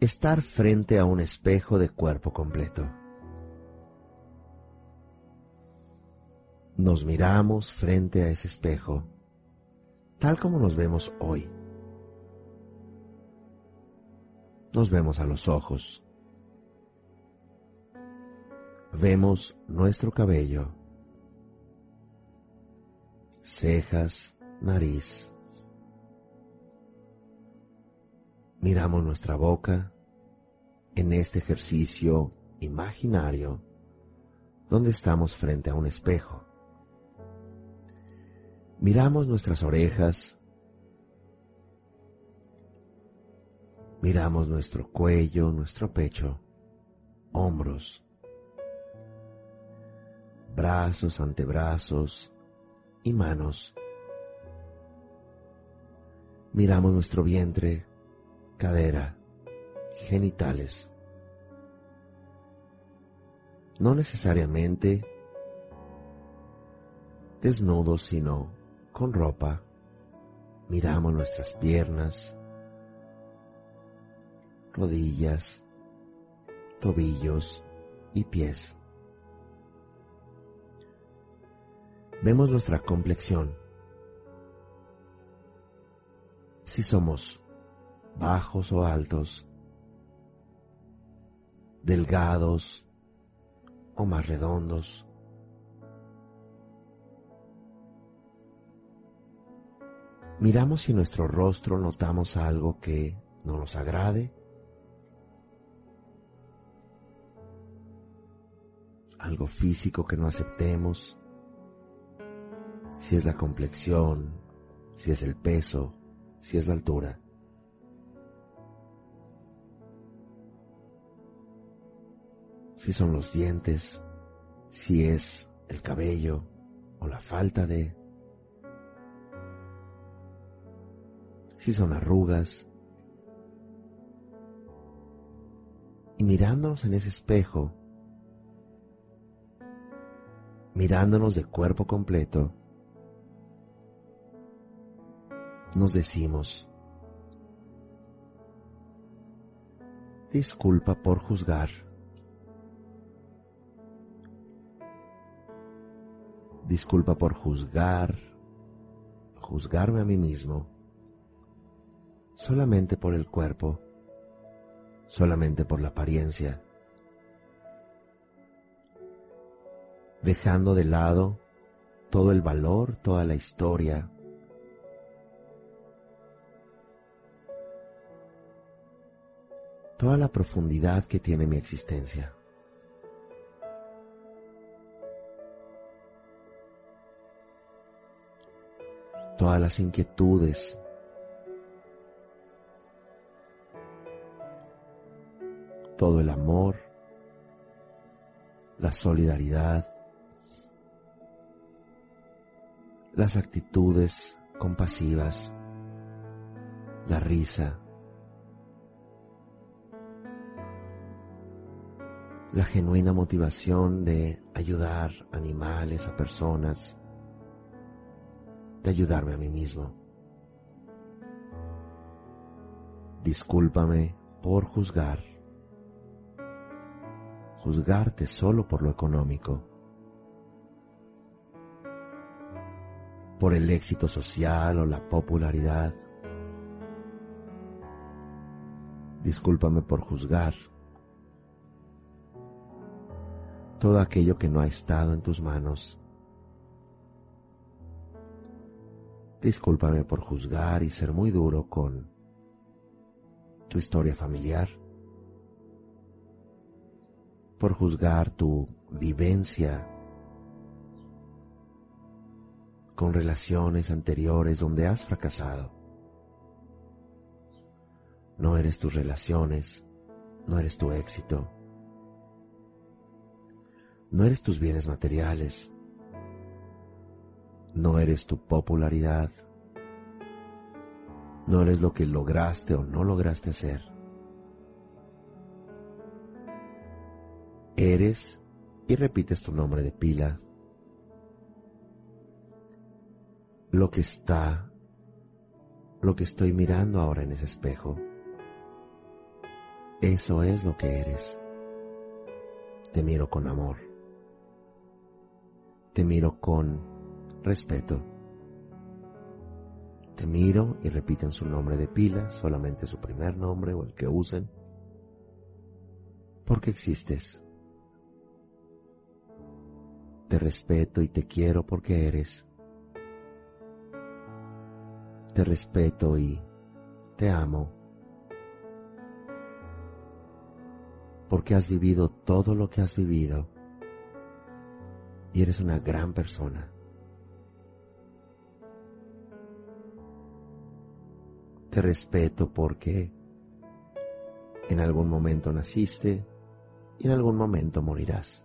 estar frente a un espejo de cuerpo completo. Nos miramos frente a ese espejo, tal como nos vemos hoy. Nos vemos a los ojos. Vemos nuestro cabello, cejas, nariz, miramos nuestra boca en este ejercicio imaginario donde estamos frente a un espejo. Miramos nuestras orejas, miramos nuestro cuello, nuestro pecho, hombros, brazos, antebrazos y manos. Miramos nuestro vientre, cadera, genitales. No necesariamente desnudos, sino con ropa. Miramos nuestras piernas, rodillas, tobillos y pies. Vemos nuestra complexión. Si somos bajos o altos, delgados o más redondos. Miramos si en nuestro rostro notamos algo que no nos agrade, algo físico que no aceptemos, si es la complexión, si es el peso, si es la altura. Si son los dientes, si es el cabello o la falta de, si son arrugas. Y mirándonos en ese espejo, mirándonos de cuerpo completo, nos decimos, disculpa por juzgar. Disculpa por juzgar, juzgarme a mí mismo, solamente por el cuerpo, solamente por la apariencia, dejando de lado todo el valor, toda la historia, toda la profundidad que tiene mi existencia. Todas las inquietudes, todo el amor, la solidaridad, las actitudes compasivas, la risa, la genuina motivación de ayudar animales a personas, de ayudarme a mí mismo. Discúlpame por juzgar, juzgarte solo por lo económico, por el éxito social o la popularidad. Discúlpame por juzgar todo aquello que no ha estado en tus manos. Discúlpame por juzgar y ser muy duro con tu historia familiar, por juzgar tu vivencia con relaciones anteriores donde has fracasado. No eres tus relaciones, no eres tu éxito, no eres tus bienes materiales, no eres tu popularidad, no eres lo que lograste o no lograste hacer. Eres y repites tu nombre de pila. Lo que está, lo que estoy mirando ahora en ese espejo. Eso es lo que eres. Te miro con amor. Te miro con respeto. Te miro y repiten su nombre de pila, solamente su primer nombre o el que usen, porque existes. Te respeto y te quiero porque eres. Te respeto y te amo porque has vivido todo lo que has vivido y eres una gran persona. Te respeto porque en algún momento naciste y en algún momento morirás.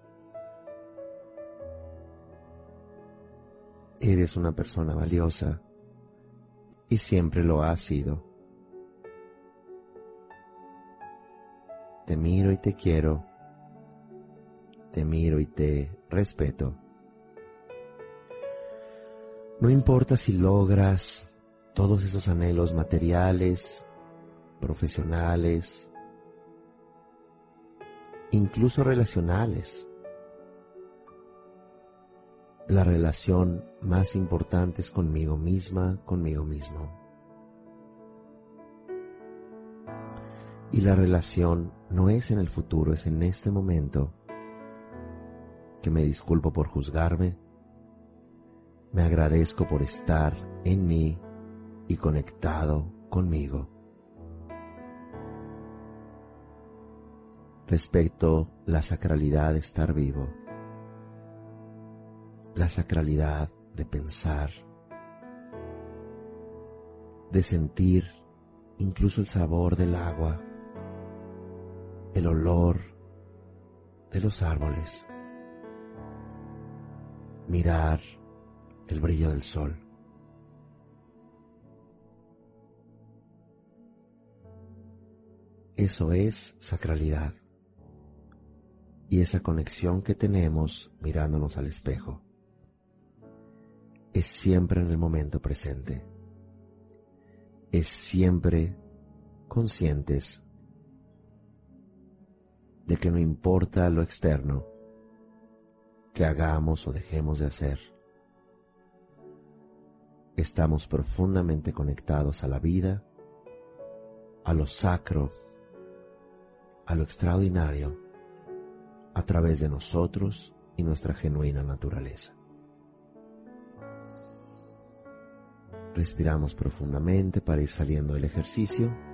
Eres una persona valiosa y siempre lo has sido. Te miro y te quiero. Te miro y te respeto. No importa si logras todos esos anhelos materiales, profesionales, incluso relacionales. La relación más importante es conmigo misma, conmigo mismo. Y la relación no es en el futuro, es en este momento que me disculpo por juzgarme, me agradezco por estar en mí y conectado conmigo. Respecto la sacralidad de estar vivo, la sacralidad de pensar, de sentir incluso el sabor del agua el olor de los árboles, mirar el brillo del sol. Eso es sacralidad. Y esa conexión que tenemos mirándonos al espejo es siempre en el momento presente, es siempre conscientes de que no importa lo externo que hagamos o dejemos de hacer, estamos profundamente conectados a la vida, a lo sacro, a lo extraordinario, a través de nosotros y nuestra genuina naturaleza. Respiramos profundamente para ir saliendo del ejercicio